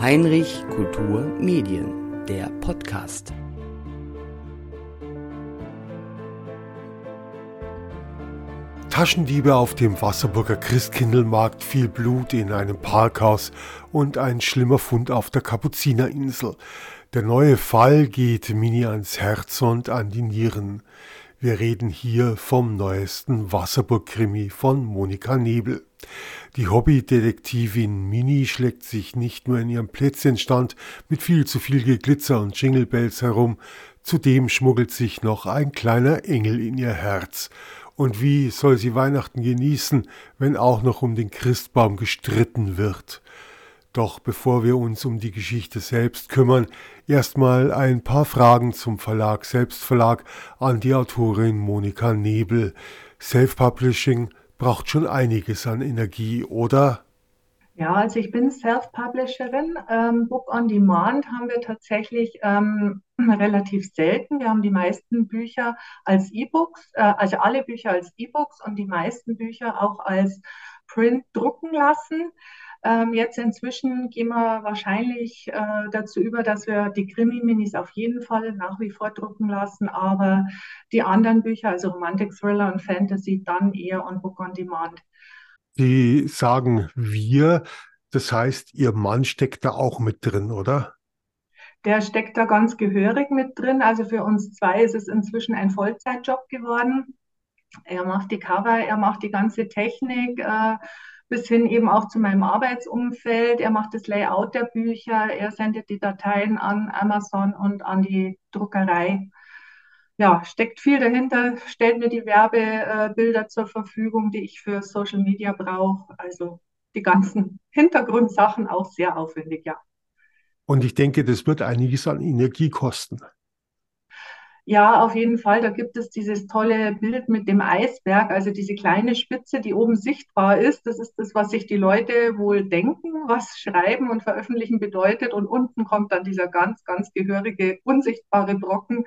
Heinrich Kultur Medien, der Podcast. Taschendiebe auf dem Wasserburger Christkindlmarkt, viel Blut in einem Parkhaus und ein schlimmer Fund auf der Kapuzinerinsel. Der neue Fall geht Mini ans Herz und an die Nieren. Wir reden hier vom neuesten Wasserburg-Krimi von Monika Nebel. Die Hobbydetektivin Mini schlägt sich nicht nur in ihrem Plätzchenstand mit viel zu viel Geglitzer und Jinglebells herum, zudem schmuggelt sich noch ein kleiner Engel in ihr Herz. Und wie soll sie Weihnachten genießen, wenn auch noch um den Christbaum gestritten wird? Doch bevor wir uns um die Geschichte selbst kümmern, erstmal ein paar Fragen zum Verlag Selbstverlag an die Autorin Monika Nebel. Self-Publishing braucht schon einiges an Energie, oder? Ja, also ich bin Self-Publisherin. Ähm, Book on Demand haben wir tatsächlich ähm, relativ selten. Wir haben die meisten Bücher als E-Books, äh, also alle Bücher als E-Books und die meisten Bücher auch als Print drucken lassen. Ähm, jetzt inzwischen gehen wir wahrscheinlich äh, dazu über, dass wir die Krimi-Minis auf jeden Fall nach wie vor drucken lassen, aber die anderen Bücher, also Romantic Thriller und Fantasy, dann eher on Book on Demand. Sie sagen wir, das heißt, Ihr Mann steckt da auch mit drin, oder? Der steckt da ganz gehörig mit drin. Also für uns zwei ist es inzwischen ein Vollzeitjob geworden. Er macht die Cover, er macht die ganze Technik. Äh, bis hin eben auch zu meinem Arbeitsumfeld. Er macht das Layout der Bücher, er sendet die Dateien an Amazon und an die Druckerei. Ja, steckt viel dahinter, stellt mir die Werbebilder zur Verfügung, die ich für Social Media brauche. Also die ganzen Hintergrundsachen auch sehr aufwendig, ja. Und ich denke, das wird einiges an Energie kosten. Ja, auf jeden Fall. Da gibt es dieses tolle Bild mit dem Eisberg, also diese kleine Spitze, die oben sichtbar ist. Das ist das, was sich die Leute wohl denken, was Schreiben und Veröffentlichen bedeutet. Und unten kommt dann dieser ganz, ganz gehörige, unsichtbare Brocken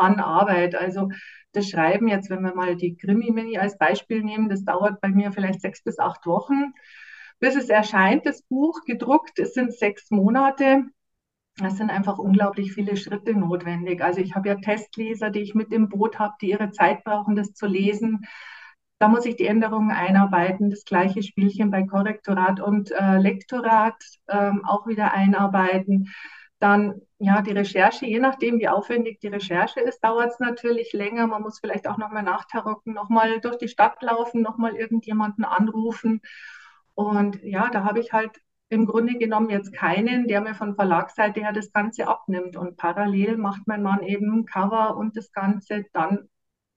an Arbeit. Also das Schreiben jetzt, wenn wir mal die Krimi-Mini als Beispiel nehmen, das dauert bei mir vielleicht sechs bis acht Wochen. Bis es erscheint, das Buch gedruckt, es sind sechs Monate. Es sind einfach unglaublich viele Schritte notwendig. Also ich habe ja Testleser, die ich mit im Boot habe, die ihre Zeit brauchen, das zu lesen. Da muss ich die Änderungen einarbeiten. Das gleiche Spielchen bei Korrektorat und äh, Lektorat ähm, auch wieder einarbeiten. Dann ja die Recherche, je nachdem, wie aufwendig die Recherche ist, dauert es natürlich länger. Man muss vielleicht auch nochmal nachtarocken, nochmal durch die Stadt laufen, nochmal irgendjemanden anrufen. Und ja, da habe ich halt im Grunde genommen jetzt keinen, der mir von Verlagsseite her das Ganze abnimmt. Und parallel macht mein Mann eben Cover und das Ganze dann,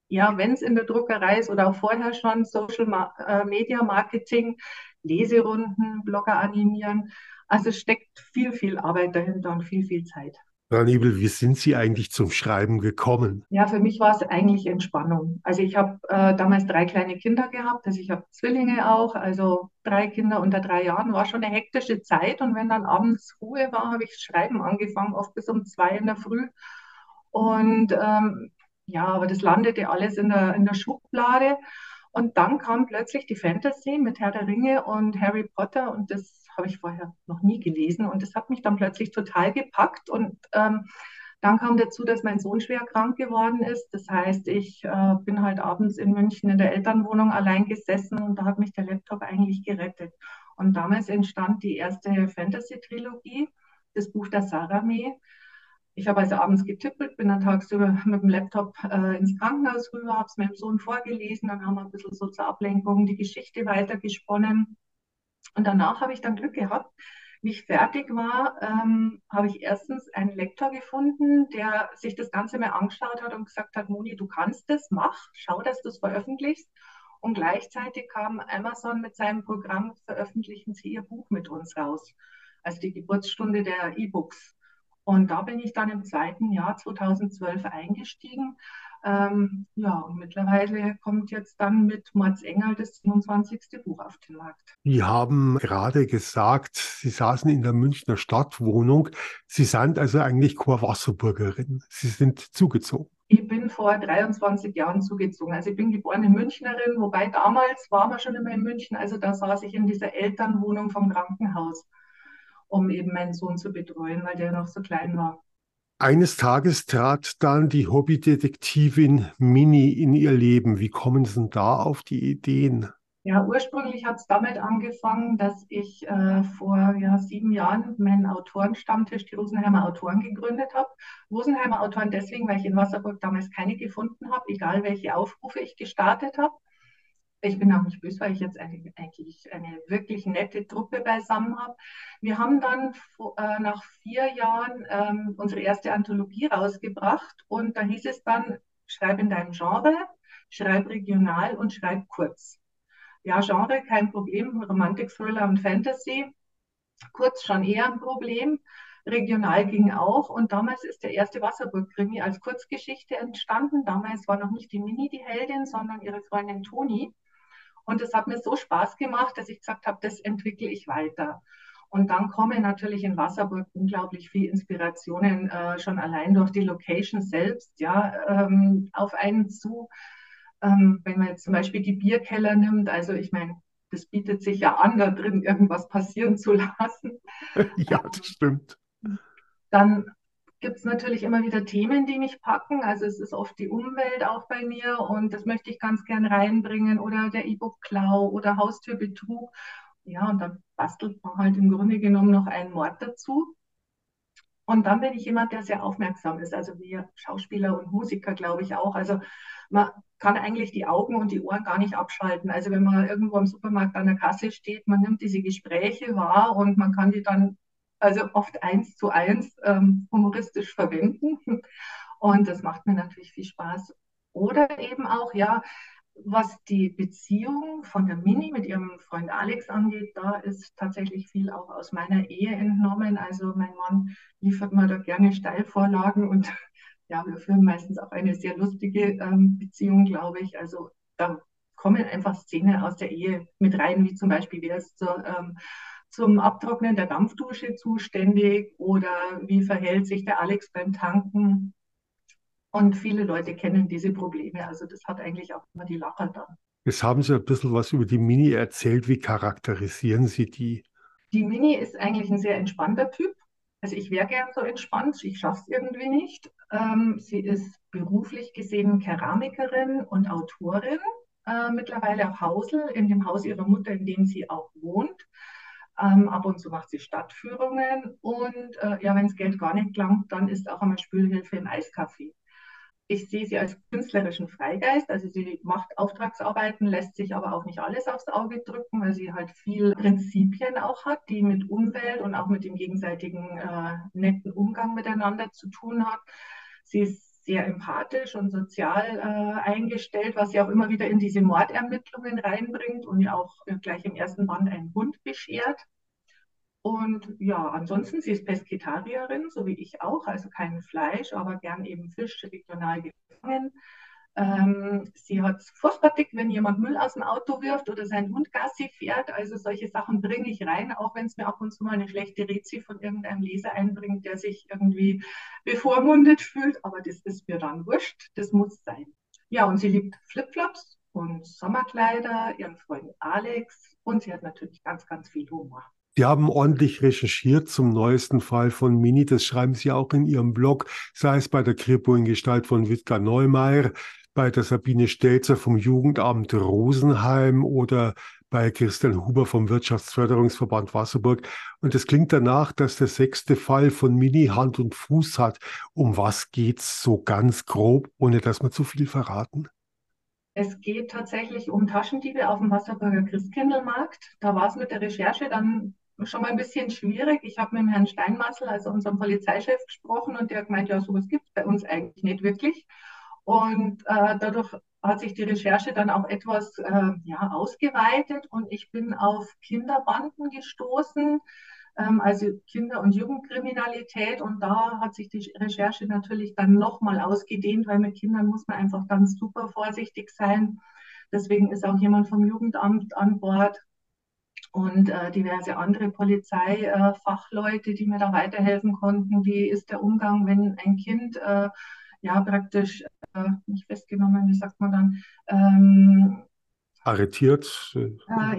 ja, wenn es in der Druckerei ist oder auch vorher schon Social äh, Media Marketing, Leserunden, Blogger animieren. Also steckt viel, viel Arbeit dahinter und viel, viel Zeit. Frau Nebel, wie sind Sie eigentlich zum Schreiben gekommen? Ja, für mich war es eigentlich Entspannung. Also ich habe äh, damals drei kleine Kinder gehabt, also ich habe Zwillinge auch, also drei Kinder unter drei Jahren, war schon eine hektische Zeit und wenn dann abends Ruhe war, habe ich Schreiben angefangen, oft bis um zwei in der Früh. Und ähm, ja, aber das landete alles in der, in der Schublade. Und dann kam plötzlich die Fantasy mit Herr der Ringe und Harry Potter und das habe ich vorher noch nie gelesen. Und das hat mich dann plötzlich total gepackt. Und ähm, dann kam dazu, dass mein Sohn schwer krank geworden ist. Das heißt, ich äh, bin halt abends in München in der Elternwohnung allein gesessen und da hat mich der Laptop eigentlich gerettet. Und damals entstand die erste Fantasy-Trilogie, das Buch der Sarame. Ich habe also abends getippelt, bin dann tagsüber mit dem Laptop äh, ins Krankenhaus rüber, habe es meinem Sohn vorgelesen, dann haben wir ein bisschen so zur Ablenkung die Geschichte weitergesponnen. Und danach habe ich dann Glück gehabt. Wie ich fertig war, ähm, habe ich erstens einen Lektor gefunden, der sich das Ganze mal angeschaut hat und gesagt hat, Moni, du kannst das, mach, schau, dass du es veröffentlichst. Und gleichzeitig kam Amazon mit seinem Programm, veröffentlichen Sie Ihr Buch mit uns raus. Also die Geburtsstunde der E-Books. Und da bin ich dann im zweiten Jahr 2012 eingestiegen. Ähm, ja, und mittlerweile kommt jetzt dann mit Engel das 27. Buch auf den Markt. Sie haben gerade gesagt, Sie saßen in der Münchner Stadtwohnung. Sie sind also eigentlich Chorwasserburgerin. Sie sind zugezogen. Ich bin vor 23 Jahren zugezogen. Also ich bin geborene Münchnerin, wobei damals waren wir schon immer in München. Also da saß ich in dieser Elternwohnung vom Krankenhaus, um eben meinen Sohn zu betreuen, weil der noch so klein war. Eines Tages trat dann die Hobbydetektivin Mini in ihr Leben. Wie kommen Sie denn da auf die Ideen? Ja, ursprünglich hat es damit angefangen, dass ich äh, vor ja, sieben Jahren meinen Autorenstammtisch, die Rosenheimer Autoren, gegründet habe. Rosenheimer Autoren deswegen, weil ich in Wasserburg damals keine gefunden habe, egal welche Aufrufe ich gestartet habe. Ich bin auch nicht böse, weil ich jetzt eigentlich, eine wirklich nette Truppe beisammen habe. Wir haben dann äh, nach vier Jahren ähm, unsere erste Anthologie rausgebracht und da hieß es dann, schreib in deinem Genre, schreib regional und schreib kurz. Ja, Genre, kein Problem, Romantik, Thriller und Fantasy. Kurz schon eher ein Problem. Regional ging auch. Und damals ist der erste Wasserburg-Krimi als Kurzgeschichte entstanden. Damals war noch nicht die Mini die Heldin, sondern ihre Freundin Toni. Und es hat mir so Spaß gemacht, dass ich gesagt habe, das entwickle ich weiter. Und dann kommen natürlich in Wasserburg unglaublich viele Inspirationen, äh, schon allein durch die Location selbst, ja, ähm, auf einen zu. Ähm, wenn man jetzt zum Beispiel die Bierkeller nimmt, also ich meine, das bietet sich ja an, da drin irgendwas passieren zu lassen. ja, das stimmt. Dann gibt es natürlich immer wieder Themen, die mich packen. Also es ist oft die Umwelt auch bei mir und das möchte ich ganz gern reinbringen oder der E-Book-Klau oder Haustürbetrug. Ja, und dann bastelt man halt im Grunde genommen noch einen Mord dazu. Und dann bin ich jemand, der sehr aufmerksam ist. Also wir Schauspieler und Musiker, glaube ich auch. Also man kann eigentlich die Augen und die Ohren gar nicht abschalten. Also wenn man irgendwo im Supermarkt an der Kasse steht, man nimmt diese Gespräche wahr und man kann die dann also oft eins zu eins ähm, humoristisch verwenden. Und das macht mir natürlich viel Spaß. Oder eben auch, ja, was die Beziehung von der Mini mit ihrem Freund Alex angeht, da ist tatsächlich viel auch aus meiner Ehe entnommen. Also mein Mann liefert mir da gerne Steilvorlagen und ja, wir führen meistens auch eine sehr lustige ähm, Beziehung, glaube ich. Also da kommen einfach Szenen aus der Ehe mit rein, wie zum Beispiel, wer ist zur ähm, zum Abtrocknen der Dampfdusche zuständig oder wie verhält sich der Alex beim Tanken. Und viele Leute kennen diese Probleme. Also das hat eigentlich auch immer die Lacher dann. Jetzt haben Sie ein bisschen was über die Mini erzählt. Wie charakterisieren Sie die? Die Mini ist eigentlich ein sehr entspannter Typ. Also ich wäre gern so entspannt, ich schaffe es irgendwie nicht. Ähm, sie ist beruflich gesehen Keramikerin und Autorin, äh, mittlerweile auch Hausel in dem Haus ihrer Mutter, in dem sie auch wohnt. Ähm, ab und zu macht sie Stadtführungen und äh, ja, wenn das Geld gar nicht langt, dann ist auch einmal Spülhilfe im Eiscafé. Ich sehe sie als künstlerischen Freigeist, also sie macht Auftragsarbeiten, lässt sich aber auch nicht alles aufs Auge drücken, weil sie halt viel Prinzipien auch hat, die mit Umwelt und auch mit dem gegenseitigen äh, netten Umgang miteinander zu tun hat. Sie ist sehr empathisch und sozial äh, eingestellt, was sie auch immer wieder in diese Mordermittlungen reinbringt und ja auch äh, gleich im ersten Band einen Hund beschert. Und ja, ansonsten, sie ist Pesketarierin, so wie ich auch, also kein Fleisch, aber gern eben Fisch regional gefangen. Ähm, sie hat es furchtbar dick, wenn jemand Müll aus dem Auto wirft oder sein Hund Gassi fährt. Also solche Sachen bringe ich rein, auch wenn es mir ab und zu mal eine schlechte Rezi von irgendeinem Leser einbringt, der sich irgendwie bevormundet fühlt. Aber das ist mir dann wurscht, das muss sein. Ja, und sie liebt Flipflops und Sommerkleider, ihren Freund Alex und sie hat natürlich ganz, ganz viel Humor. Sie haben ordentlich recherchiert zum neuesten Fall von Mini. Das schreiben Sie auch in Ihrem Blog, sei es bei der Kripo in Gestalt von Wittger Neumeier, bei der Sabine Stelzer vom Jugendamt Rosenheim oder bei Christian Huber vom Wirtschaftsförderungsverband Wasserburg. Und es klingt danach, dass der sechste Fall von Mini Hand und Fuß hat. Um was geht's so ganz grob, ohne dass wir zu viel verraten? Es geht tatsächlich um Taschendiebe auf dem Wasserburger Christkindlmarkt. Da war es mit der Recherche dann schon mal ein bisschen schwierig. Ich habe mit dem Herrn Steinmassel, also unserem Polizeichef, gesprochen und der hat gemeint, ja, sowas gibt es bei uns eigentlich nicht wirklich. Und äh, dadurch hat sich die Recherche dann auch etwas äh, ja, ausgeweitet und ich bin auf Kinderbanden gestoßen, ähm, also Kinder- und Jugendkriminalität. Und da hat sich die Recherche natürlich dann nochmal ausgedehnt, weil mit Kindern muss man einfach ganz super vorsichtig sein. Deswegen ist auch jemand vom Jugendamt an Bord und äh, diverse andere Polizeifachleute, äh, die mir da weiterhelfen konnten. Wie ist der Umgang, wenn ein Kind äh, ja praktisch äh, nicht festgenommen, wie sagt man dann? Ähm, Arretiert, äh,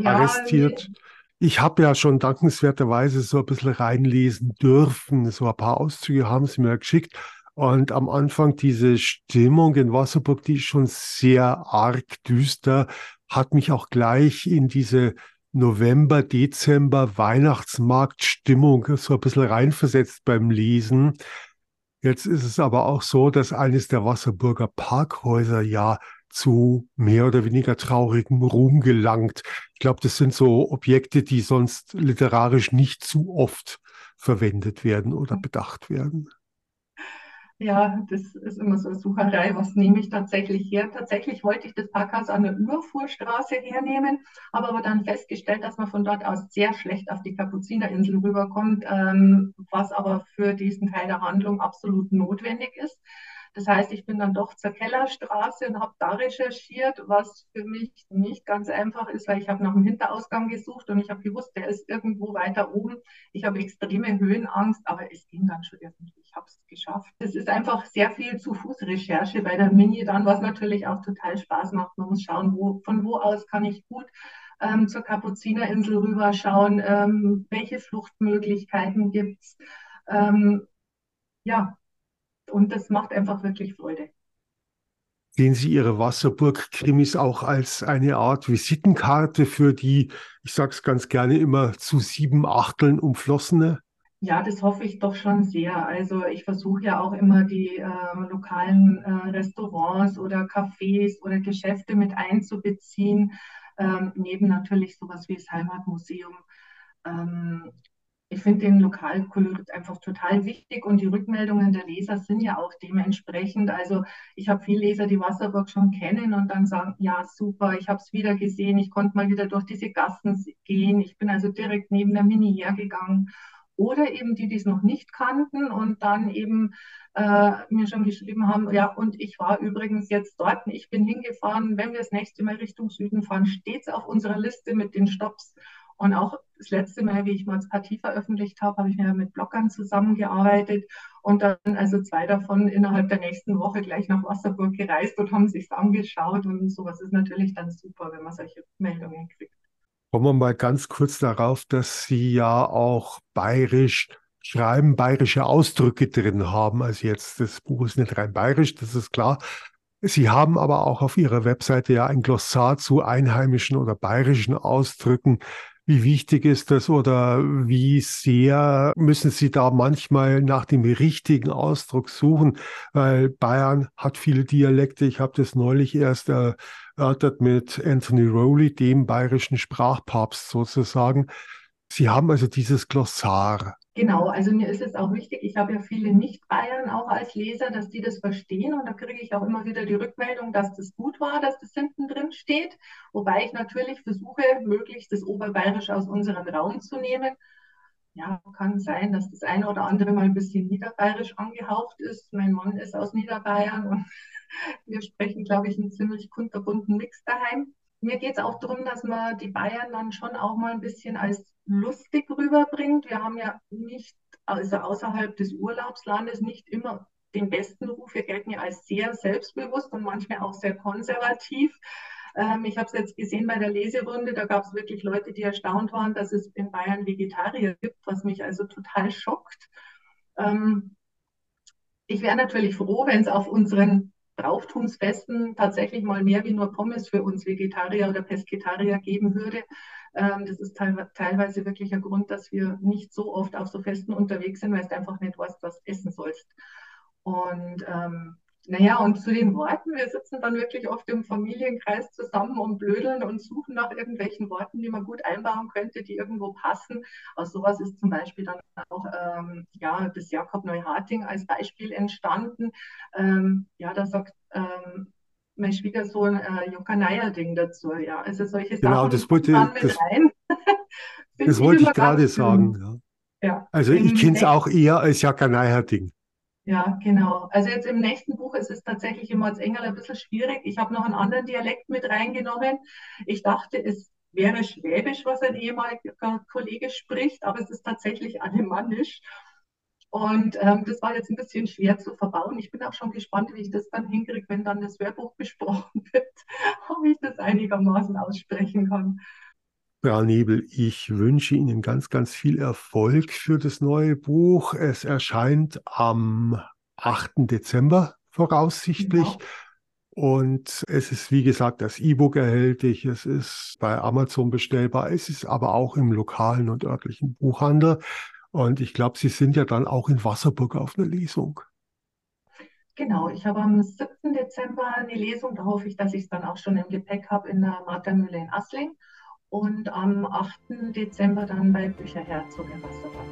ja, arrestiert. Ich habe ja schon dankenswerterweise so ein bisschen reinlesen dürfen. So ein paar Auszüge haben sie mir geschickt. Und am Anfang diese Stimmung in Wasserburg, die ist schon sehr arg düster, hat mich auch gleich in diese November, Dezember Weihnachtsmarktstimmung so ein bisschen reinversetzt beim Lesen. Jetzt ist es aber auch so, dass eines der Wasserburger Parkhäuser ja zu mehr oder weniger traurigem Ruhm gelangt. Ich glaube, das sind so Objekte, die sonst literarisch nicht zu oft verwendet werden oder bedacht werden. Ja, das ist immer so eine Sucherei. Was nehme ich tatsächlich her? Tatsächlich wollte ich das Parkhaus an der Überfuhrstraße hernehmen, habe aber dann festgestellt, dass man von dort aus sehr schlecht auf die Kapuzinerinsel rüberkommt, ähm, was aber für diesen Teil der Handlung absolut notwendig ist. Das heißt, ich bin dann doch zur Kellerstraße und habe da recherchiert, was für mich nicht ganz einfach ist, weil ich habe nach dem Hinterausgang gesucht und ich habe gewusst, der ist irgendwo weiter oben. Ich habe extreme Höhenangst, aber es ging dann schon irgendwie. Habe es geschafft. Es ist einfach sehr viel zu Fußrecherche bei der Mini dann, was natürlich auch total Spaß macht. Man muss schauen, wo, von wo aus kann ich gut ähm, zur Kapuzinerinsel rüberschauen, ähm, welche Fluchtmöglichkeiten gibt es. Ähm, ja, und das macht einfach wirklich Freude. Sehen Sie Ihre Wasserburg-Krimis auch als eine Art Visitenkarte für die, ich sage es ganz gerne immer, zu sieben Achteln umflossene? Ja, das hoffe ich doch schon sehr. Also ich versuche ja auch immer die äh, lokalen äh, Restaurants oder Cafés oder Geschäfte mit einzubeziehen, ähm, neben natürlich sowas wie das Heimatmuseum. Ähm, ich finde den Lokalkolorit einfach total wichtig und die Rückmeldungen der Leser sind ja auch dementsprechend. Also ich habe viele Leser, die Wasserburg schon kennen und dann sagen, ja super, ich habe es wieder gesehen, ich konnte mal wieder durch diese Gassen gehen, ich bin also direkt neben der Mini hergegangen. Oder eben die, die es noch nicht kannten und dann eben äh, mir schon geschrieben haben, ja, und ich war übrigens jetzt dort, ich bin hingefahren, wenn wir das nächste Mal Richtung Süden fahren, steht es auf unserer Liste mit den Stops. Und auch das letzte Mal, wie ich mal Partie veröffentlicht habe, habe ich mir mit Bloggern zusammengearbeitet und dann also zwei davon innerhalb der nächsten Woche gleich nach Wasserburg gereist und haben sich angeschaut und sowas ist natürlich dann super, wenn man solche Meldungen kriegt. Kommen wir mal ganz kurz darauf, dass Sie ja auch bayerisch schreiben, bayerische Ausdrücke drin haben. Also jetzt, das Buch ist nicht rein bayerisch, das ist klar. Sie haben aber auch auf Ihrer Webseite ja ein Glossar zu einheimischen oder bayerischen Ausdrücken. Wie wichtig ist das oder wie sehr müssen Sie da manchmal nach dem richtigen Ausdruck suchen? Weil Bayern hat viele Dialekte. Ich habe das neulich erst erörtert mit Anthony Rowley, dem bayerischen Sprachpapst sozusagen. Sie haben also dieses Glossar. Genau, also mir ist es auch wichtig, ich habe ja viele Nicht-Bayern auch als Leser, dass die das verstehen und da kriege ich auch immer wieder die Rückmeldung, dass das gut war, dass das hinten drin steht, wobei ich natürlich versuche, möglichst das Oberbayerisch aus unserem Raum zu nehmen. Ja, kann sein, dass das eine oder andere mal ein bisschen niederbayerisch angehaucht ist. Mein Mann ist aus Niederbayern und wir sprechen, glaube ich, einen ziemlich kunterbunten Mix daheim. Mir geht es auch darum, dass man die Bayern dann schon auch mal ein bisschen als lustig rüberbringt. Wir haben ja nicht, also außerhalb des Urlaubslandes, nicht immer den besten Ruf. Wir gelten ja als sehr selbstbewusst und manchmal auch sehr konservativ. Ähm, ich habe es jetzt gesehen bei der Leserunde, da gab es wirklich Leute, die erstaunt waren, dass es in Bayern Vegetarier gibt, was mich also total schockt. Ähm, ich wäre natürlich froh, wenn es auf unseren Brauchtumsfesten tatsächlich mal mehr wie nur Pommes für uns Vegetarier oder Pesketarier geben würde. Ähm, das ist teilweise wirklich ein Grund, dass wir nicht so oft auf so Festen unterwegs sind, weil du einfach nicht weißt, was essen sollst. Und ähm, naja, und zu den Worten, wir sitzen dann wirklich oft im Familienkreis zusammen und blödeln und suchen nach irgendwelchen Worten, die man gut einbauen könnte, die irgendwo passen. Aus sowas ist zum Beispiel dann auch ähm, ja, das Jakob Neuharting als Beispiel entstanden. Ähm, ja, da sagt ähm, mein Schwiegersohn äh, Jokanaya-Ding dazu. Ja, also solche genau, Sachen das wollte, das, das wollte ich gerade sagen. Ja. Ja. Also ich kenne es auch eher als Jackaneiher-Ding. Ja, genau. Also jetzt im nächsten Buch ist es tatsächlich immer als Engel ein bisschen schwierig. Ich habe noch einen anderen Dialekt mit reingenommen. Ich dachte, es wäre Schwäbisch, was ein ehemaliger Kollege spricht, aber es ist tatsächlich Alemannisch. Und ähm, das war jetzt ein bisschen schwer zu verbauen. Ich bin auch schon gespannt, wie ich das dann hinkriege, wenn dann das Hörbuch besprochen wird, ob ich das einigermaßen aussprechen kann. Frau Nebel, ich wünsche Ihnen ganz, ganz viel Erfolg für das neue Buch. Es erscheint am 8. Dezember voraussichtlich. Genau. Und es ist, wie gesagt, das E-Book erhältlich. Es ist bei Amazon bestellbar. Es ist aber auch im lokalen und örtlichen Buchhandel. Und ich glaube, Sie sind ja dann auch in Wasserburg auf einer Lesung. Genau, ich habe am 7. Dezember eine Lesung. Da hoffe ich, dass ich es dann auch schon im Gepäck habe in der Martha-Mühle in Assling und am 8. Dezember dann bei Bücherherzog in Wasserburg.